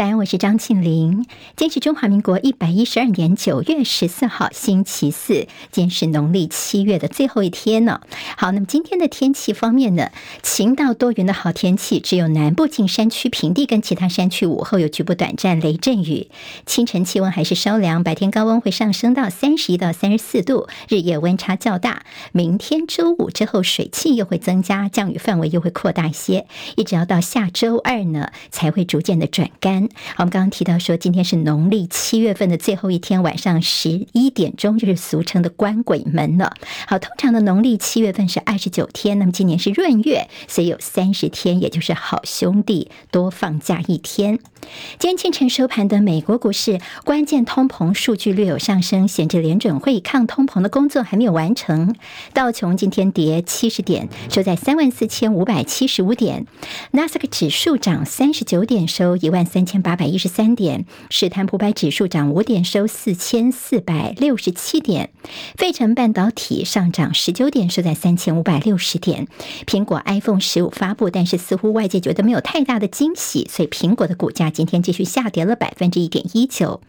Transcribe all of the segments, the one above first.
早安，我是张庆玲。今天是中华民国一百一十二年九月十四号，星期四，今天是农历七月的最后一天呢。好，那么今天的天气方面呢，晴到多云的好天气，只有南部近山区平地跟其他山区午后有局部短暂雷阵雨。清晨气温还是稍凉，白天高温会上升到三十一到三十四度，日夜温差较大。明天周五之后，水汽又会增加，降雨范围又会扩大一些，一直要到下周二呢，才会逐渐的转干。我们刚刚提到说，今天是农历七月份的最后一天，晚上十一点钟就是俗称的关鬼门了。好，通常的农历七月份是二十九天，那么今年是闰月，所以有三十天，也就是好兄弟多放假一天。今天清晨收盘的美国股市，关键通膨数据略有上升，显示联准会抗通膨的工作还没有完成。道琼今天跌七十点，收在三万四千五百七十五点；纳斯克指数涨三十九点，收一万三千。八百一十三点，史坦普百指数涨五点，收四千四百六十七点。费城半导体上涨十九点，收在三千五百六十点。苹果 iPhone 十五发布，但是似乎外界觉得没有太大的惊喜，所以苹果的股价今天继续下跌了百分之一点一九。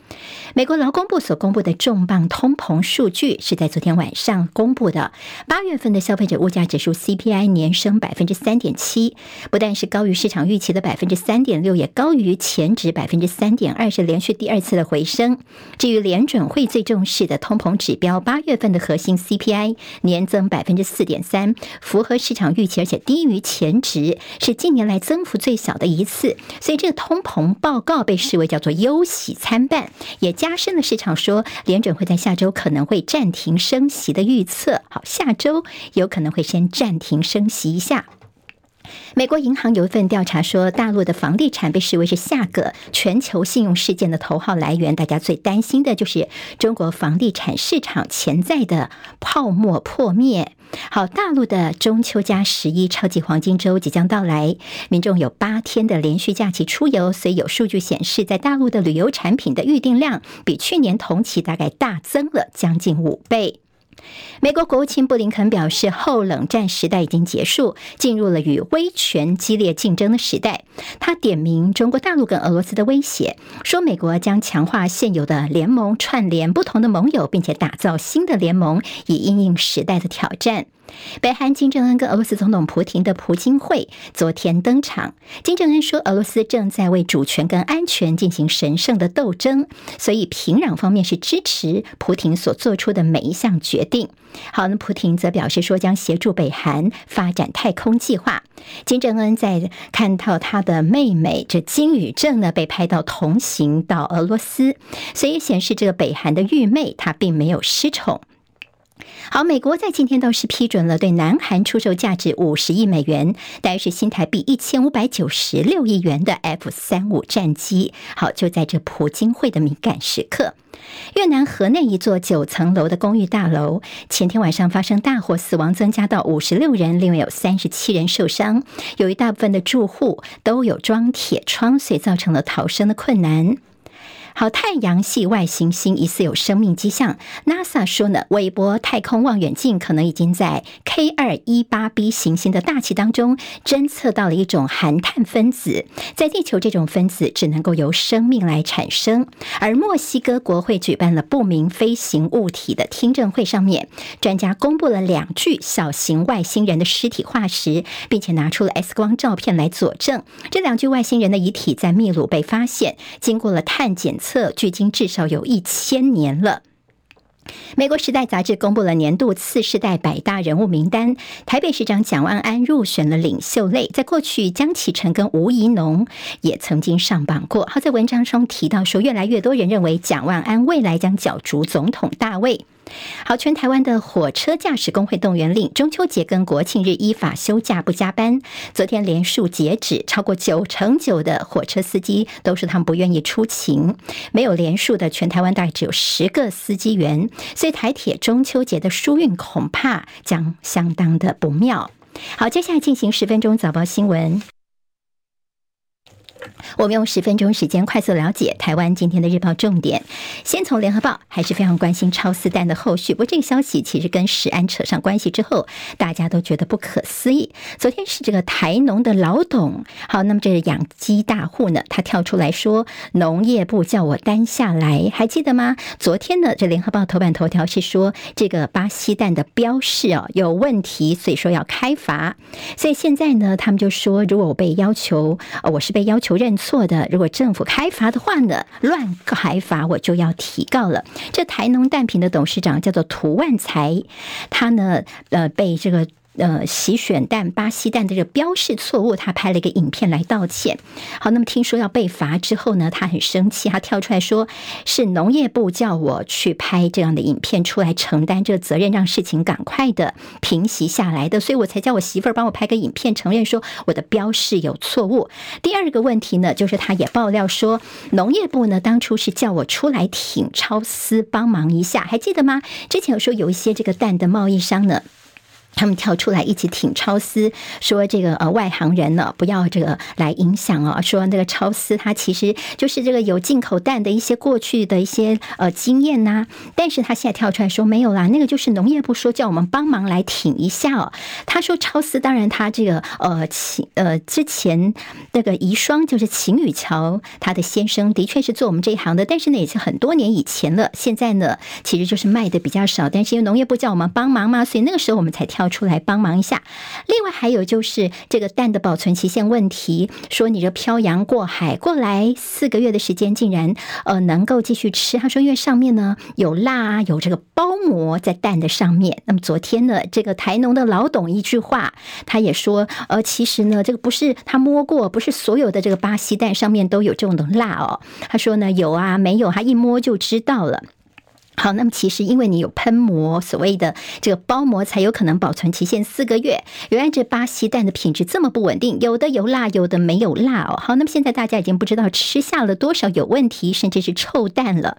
美国劳工部所公布的重磅通膨数据是在昨天晚上公布的，八月份的消费者物价指数 CPI 年升百分之三点七，不但是高于市场预期的百分之三点六，也高于前。值百分之三点二，是连续第二次的回升。至于联准会最重视的通膨指标，八月份的核心 CPI 年增百分之四点三，符合市场预期，而且低于前值，是近年来增幅最小的一次。所以这个通膨报告被视为叫做忧喜参半，也加深了市场说联准会在下周可能会暂停升息的预测。好，下周有可能会先暂停升息一下。美国银行有一份调查说，大陆的房地产被视为是下个全球信用事件的头号来源。大家最担心的就是中国房地产市场潜在的泡沫破灭。好，大陆的中秋加十一超级黄金周即将到来，民众有八天的连续假期出游，所以有数据显示，在大陆的旅游产品的预订量比去年同期大概大增了将近五倍。美国国务卿布林肯表示，后冷战时代已经结束，进入了与威权激烈竞争的时代。他点名中国大陆跟俄罗斯的威胁，说美国将强化现有的联盟，串联不同的盟友，并且打造新的联盟，以应应时代的挑战。北韩金正恩跟俄罗斯总统普京的普京会昨天登场。金正恩说，俄罗斯正在为主权跟安全进行神圣的斗争，所以平壤方面是支持普京所做出的每一项决定。好，那普京则表示说，将协助北韩发展太空计划。金正恩在看到他的妹妹这金宇正呢被拍到同行到俄罗斯，所以显示这个北韩的玉妹她并没有失宠。好，美国在今天倒是批准了对南韩出售价值五十亿美元，大约是新台币一千五百九十六亿元的 F 三五战机。好，就在这普京会的敏感时刻，越南河内一座九层楼的公寓大楼前天晚上发生大火，死亡增加到五十六人，另外有三十七人受伤。由于大部分的住户都有装铁窗，所以造成了逃生的困难。好，太阳系外行星疑似有生命迹象。NASA 说呢，韦伯太空望远镜可能已经在 K 二一八 b 行星的大气当中侦测到了一种含碳分子。在地球，这种分子只能够由生命来产生。而墨西哥国会举办了不明飞行物体的听证会，上面专家公布了两具小型外星人的尸体化石，并且拿出了 X 光照片来佐证这两具外星人的遗体在秘鲁被发现，经过了碳检。测距今至少有一千年了。美国《时代》杂志公布了年度次世代百大人物名单，台北市长蒋万安入选了领袖类。在过去，江启臣跟吴怡农也曾经上榜过。好在文章中提到说，越来越多人认为蒋万安未来将角逐总统大位。好，全台湾的火车驾驶工会动员令，中秋节跟国庆日依法休假不加班。昨天连数截止，超过九成九的火车司机都说他们不愿意出勤。没有连数的全台湾大概只有十个司机员，所以台铁中秋节的疏运恐怕将相当的不妙。好，接下来进行十分钟早报新闻。我们用十分钟时间快速了解台湾今天的日报重点。先从联合报，还是非常关心超四弹的后续。不过这个消息其实跟食安扯上关系之后，大家都觉得不可思议。昨天是这个台农的老董，好，那么这个养鸡大户呢，他跳出来说，农业部叫我担下来，还记得吗？昨天呢，这联合报头版头条是说这个巴西蛋的标示哦有问题，所以说要开罚。所以现在呢，他们就说，如果我被要求，我是被要求认。错的，如果政府开罚的话呢，乱开罚我就要提告了。这台农蛋品的董事长叫做涂万才，他呢，呃，被这个。呃，洗选蛋、巴西蛋的这个标示错误，他拍了一个影片来道歉。好，那么听说要被罚之后呢，他很生气，他跳出来说是农业部叫我去拍这样的影片出来承担这个责任，让事情赶快的平息下来的，所以我才叫我媳妇儿帮我拍个影片，承认说我的标示有错误。第二个问题呢，就是他也爆料说，农业部呢当初是叫我出来挺超丝帮忙一下，还记得吗？之前有说有一些这个蛋的贸易商呢。他们跳出来一起挺超丝，说这个呃外行人呢不要这个来影响哦，说那个超丝它其实就是这个有进口蛋的一些过去的一些呃经验呐，但是他现在跳出来说没有啦，那个就是农业部说叫我们帮忙来挺一下哦。他说超丝当然他这个呃秦呃之前那个遗孀就是秦雨桥他的先生的确是做我们这一行的，但是呢也是很多年以前了，现在呢其实就是卖的比较少，但是因为农业部叫我们帮忙嘛，所以那个时候我们才跳。要出来帮忙一下。另外还有就是这个蛋的保存期限问题，说你这漂洋过海过来四个月的时间，竟然呃能够继续吃。他说因为上面呢有蜡，啊有这个包膜在蛋的上面。那么昨天呢，这个台农的老董一句话，他也说呃其实呢这个不是他摸过，不是所有的这个巴西蛋上面都有这种的蜡哦。他说呢有啊没有，他一摸就知道了。好，那么其实因为你有喷膜，所谓的这个包膜才有可能保存期限四个月。原来这巴西蛋的品质这么不稳定，有的有蜡，有的没有蜡哦。好，那么现在大家已经不知道吃下了多少有问题，甚至是臭蛋了。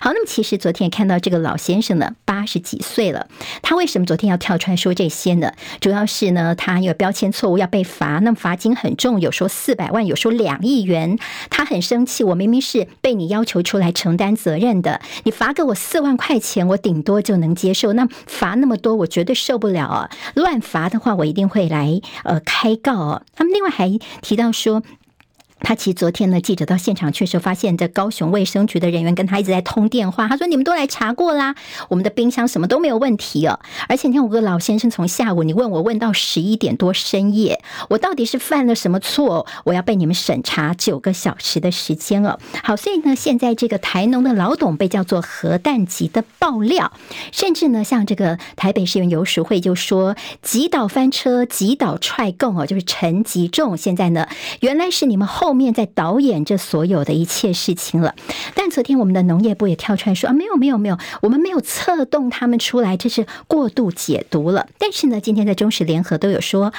好，那么其实昨天也看到这个老先生呢，八十几岁了，他为什么昨天要跳出来说这些呢？主要是呢，他有标签错误要被罚，那么罚金很重，有说四百万，有说两亿元。他很生气，我明明是被你要求出来承担责任的，你罚给我四。万块钱我顶多就能接受，那罚那么多我绝对受不了啊！乱罚的话，我一定会来呃开告哦。他们另外还提到说。他其实昨天呢，记者到现场去的时候，发现这高雄卫生局的人员跟他一直在通电话。他说：“你们都来查过啦，我们的冰箱什么都没有问题哦。而且你看，我个老先生从下午你问我问到十一点多深夜，我到底是犯了什么错？我要被你们审查九个小时的时间哦。好，所以呢，现在这个台农的老董被叫做核弹级的爆料，甚至呢，像这个台北市议员游淑慧就说，击倒翻车，击倒踹共哦，就是陈吉仲。现在呢，原来是你们后。后面在导演这所有的一切事情了，但昨天我们的农业部也跳出来说啊，没有没有没有，我们没有策动他们出来，这是过度解读了。但是呢，今天在中时联合都有说。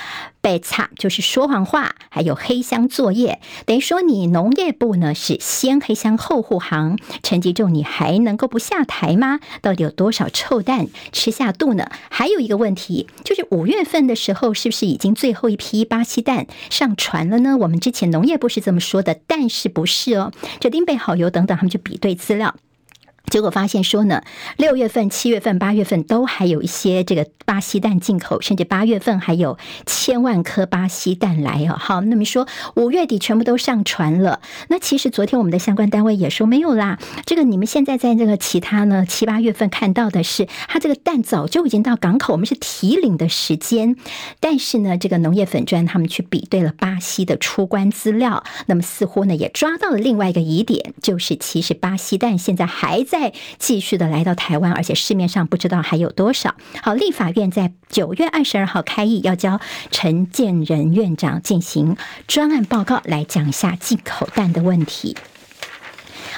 被查就是说谎话，还有黑箱作业，等于说你农业部呢是先黑箱后护航。陈吉仲，你还能够不下台吗？到底有多少臭蛋吃下肚呢？还有一个问题，就是五月份的时候，是不是已经最后一批巴西蛋上船了呢？我们之前农业部是这么说的，但是不是哦？这丁贝好油等等，他们就比对资料。结果发现说呢，六月份、七月份、八月份都还有一些这个巴西蛋进口，甚至八月份还有千万颗巴西蛋来哦。好，那么说五月底全部都上船了。那其实昨天我们的相关单位也说没有啦。这个你们现在在这个其他呢七八月份看到的是，它这个蛋早就已经到港口，我们是提领的时间。但是呢，这个农业粉专他们去比对了巴西的出关资料，那么似乎呢也抓到了另外一个疑点，就是其实巴西蛋现在还在。继续的来到台湾，而且市面上不知道还有多少。好，立法院在九月二十二号开议，要交陈建仁院长进行专案报告，来讲一下进口蛋的问题。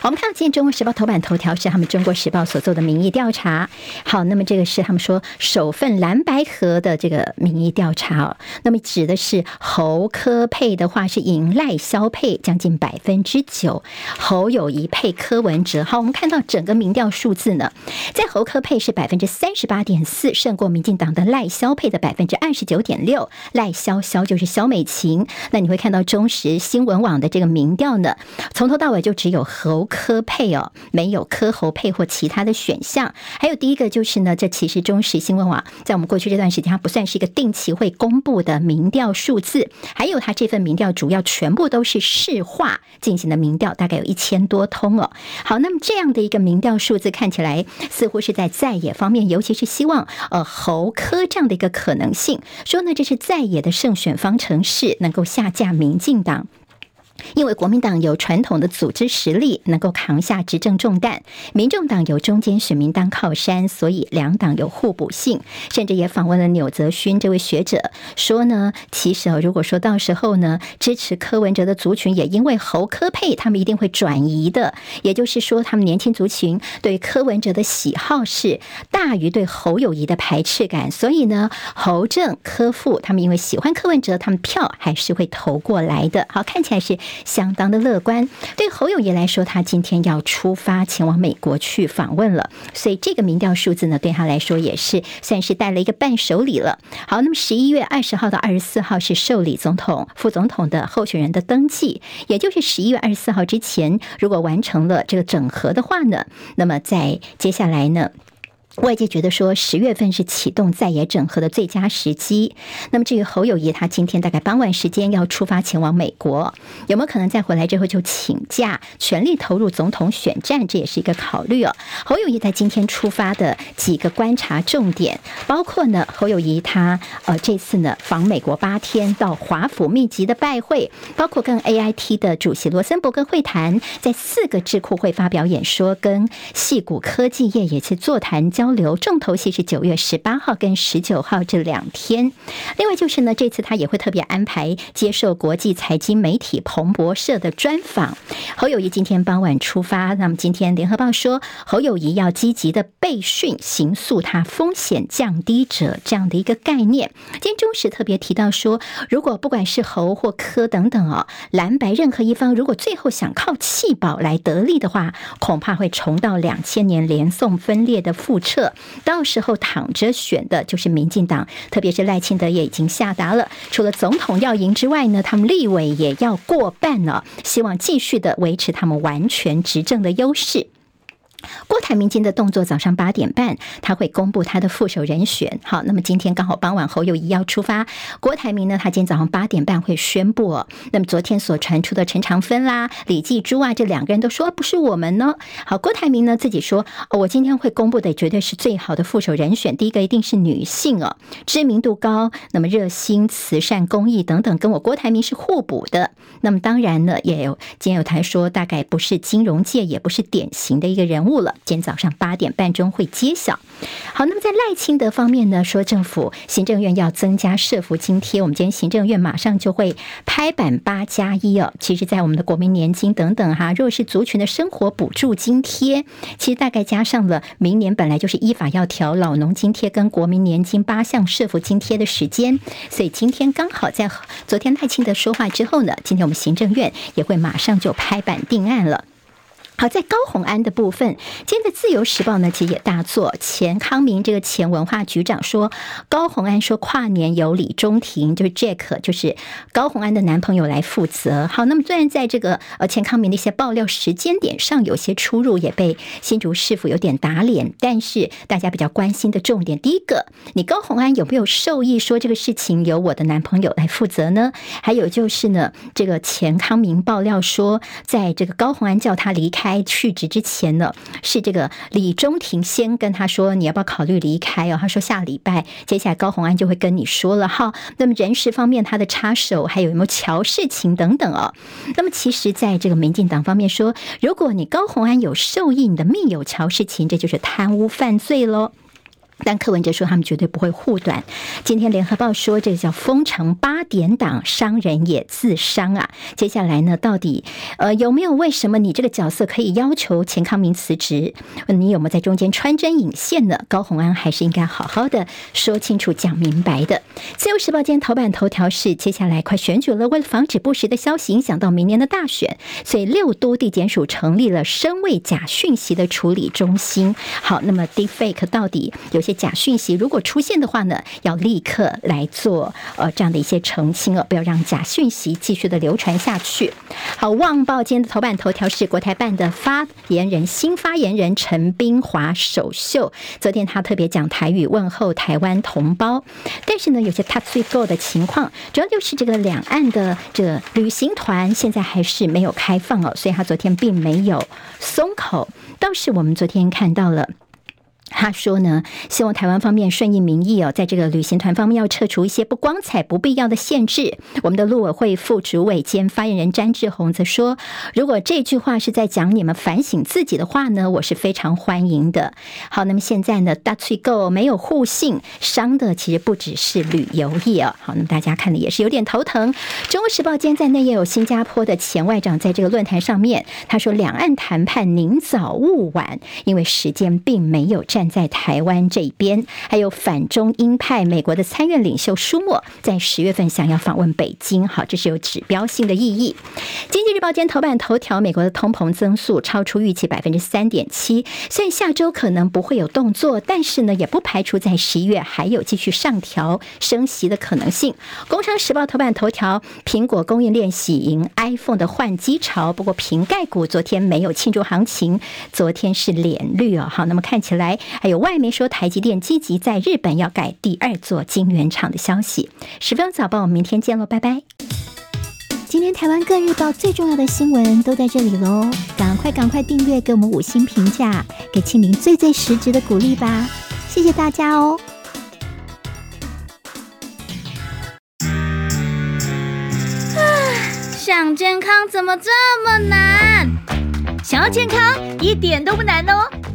我们看到今天《中国时报》头版头条是他们《中国时报》所做的民意调查。好，那么这个是他们说首份蓝白河的这个民意调查哦。那么指的是侯科配的话是赢赖萧配将近百分之九，侯友谊配柯文哲。好，我们看到整个民调数字呢，在侯科配是百分之三十八点四，胜过民进党的赖萧配的百分之二十九点六。赖萧萧就是萧美琴。那你会看到中时新闻网的这个民调呢，从头到尾就只有侯科配哦，没有科侯配或其他的选项。还有第一个就是呢，这其实中时新闻网在我们过去这段时间，它不算是一个定期会公布的民调数字。还有它这份民调主要全部都是市话进行的民调，大概有一千多通哦。好，那么这样的一个民调数字看起来似乎是在在野方面，尤其是希望呃侯科这样的一个可能性，说呢这是在野的胜选方程式，能够下架民进党。因为国民党有传统的组织实力，能够扛下执政重担；民众党有中间选民当靠山，所以两党有互补性。甚至也访问了纽泽勋这位学者，说呢，其实如果说到时候呢，支持柯文哲的族群也因为侯科佩，他们一定会转移的。也就是说，他们年轻族群对柯文哲的喜好是大于对侯友谊的排斥感，所以呢，侯正柯富他们因为喜欢柯文哲，他们票还是会投过来的。好，看起来是。相当的乐观。对侯友宜来说，他今天要出发前往美国去访问了，所以这个民调数字呢，对他来说也是算是带了一个伴手礼了。好，那么十一月二十号到二十四号是受理总统、副总统的候选人的登记，也就是十一月二十四号之前，如果完成了这个整合的话呢，那么在接下来呢，外界觉得说十月份是启动在野整合的最佳时机。那么至于侯友谊，他今天大概傍晚时间要出发前往美国，有没有可能在回来之后就请假，全力投入总统选战？这也是一个考虑哦。侯友谊在今天出发的几个观察重点，包括呢，侯友谊他呃这次呢访美国八天，到华府密集的拜会，包括跟 AIT 的主席罗森伯格会谈，在四个智库会发表演说，跟矽谷科技业也去座谈交交流重头戏是九月十八号跟十九号这两天，另外就是呢，这次他也会特别安排接受国际财经媒体彭博社的专访。侯友谊今天傍晚出发，那么今天联合报说侯友谊要积极的备训，形塑他风险降低者这样的一个概念。今天中时特别提到说，如果不管是侯或柯等等哦，蓝白任何一方如果最后想靠弃保来得利的话，恐怕会重蹈两千年连宋分裂的覆辙。撤，到时候躺着选的就是民进党，特别是赖清德也已经下达了，除了总统要赢之外呢，他们立委也要过半了，希望继续的维持他们完全执政的优势。郭台铭今天的动作，早上八点半他会公布他的副手人选。好，那么今天刚好傍晚侯友宜要出发，郭台铭呢，他今天早上八点半会宣布。那么昨天所传出的陈长芬啦、李继珠啊，这两个人都说不是我们呢。好，郭台铭呢自己说，我今天会公布的绝对是最好的副手人选。第一个一定是女性哦，知名度高，那么热心、慈善、公益等等，跟我郭台铭是互补的。那么当然呢，也有今天有台说，大概不是金融界，也不是典型的一个人物。了，今天早上八点半钟会揭晓。好，那么在赖清德方面呢，说政府行政院要增加社福津贴，我们今天行政院马上就会拍板八加一哦。其实，在我们的国民年金等等哈，弱势族群的生活补助津贴，其实大概加上了明年本来就是依法要调老农津贴跟国民年金八项社福津贴的时间，所以今天刚好在昨天赖清德说话之后呢，今天我们行政院也会马上就拍板定案了。好，在高虹安的部分，今天的《自由时报》呢，其实也大作。钱康明这个前文化局长说，高虹安说跨年由李中庭，就是 Jack，就是高虹安的男朋友来负责。好，那么虽然在这个呃钱康明的一些爆料时间点上有些出入，也被新竹市府有点打脸，但是大家比较关心的重点，第一个，你高虹安有没有授意说这个事情由我的男朋友来负责呢？还有就是呢，这个钱康明爆料说，在这个高虹安叫他离开。开去职之前呢，是这个李中庭先跟他说，你要不要考虑离开哦？他说下礼拜接下来高红安就会跟你说了哈。那么人事方面他的插手，还有没有乔世琴等等哦。那么其实在这个民进党方面说，如果你高红安有受益你的密友乔世琴，这就是贪污犯罪喽。但柯文哲说他们绝对不会护短。今天联合报说这个叫封城八点档，商人也自伤啊。接下来呢，到底呃有没有为什么你这个角色可以要求钱康明辞职？你有没有在中间穿针引线呢？高虹安还是应该好好的说清楚、讲明白的。自由时报今天头版头条是接下来快选举了，为了防止不实的消息影响到明年的大选，所以六都地检署成立了声伪假讯息的处理中心。好，那么 Deepfake 到底有些？假讯息如果出现的话呢，要立刻来做呃这样的一些澄清哦，不要让假讯息继续的流传下去。好，《旺报》今天的头版头条是国台办的发言人新发言人陈冰华首秀，昨天他特别讲台语问候台湾同胞，但是呢，有些 top three go 的情况，主要就是这个两岸的这旅行团现在还是没有开放哦，所以他昨天并没有松口，倒是我们昨天看到了。他说呢，希望台湾方面顺应民意哦，在这个旅行团方面要撤除一些不光彩、不必要的限制。我们的陆委会副主委兼发言人詹志宏则说，如果这句话是在讲你们反省自己的话呢，我是非常欢迎的。好，那么现在呢，大翠购没有互信，伤的其实不只是旅游业哦。好，那么大家看的也是有点头疼。中国时报今天在内页有新加坡的前外长在这个论坛上面，他说两岸谈判宁早勿晚，因为时间并没有在台湾这边，还有反中英派美国的参院领袖舒默，在十月份想要访问北京，好，这是有指标性的意义。经济日报今天头版头条，美国的通膨增速超出预期百分之三点七，虽然下周可能不会有动作，但是呢，也不排除在十一月还有继续上调升息的可能性。工商时报头版头条，苹果供应链喜迎 iPhone 的换机潮，不过瓶盖股昨天没有庆祝行情，昨天是脸绿哦，好，那么看起来。还有外媒说台积电积极在日本要盖第二座晶圆厂的消息。十分钟早报，我们明天见喽，拜拜。今天台湾各日报最重要的新闻都在这里喽，赶快赶快订阅，给我们五星评价，给庆林最最实质的鼓励吧，谢谢大家哦。啊，想健康怎么这么难？想要健康一点都不难哦。